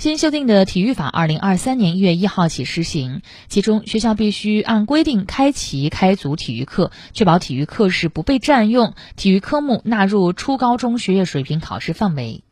新修订的体育法，二零二三年一月一号起施行。其中，学校必须按规定开齐开足体育课，确保体育课时不被占用，体育科目纳入初高中学业水平考试范围。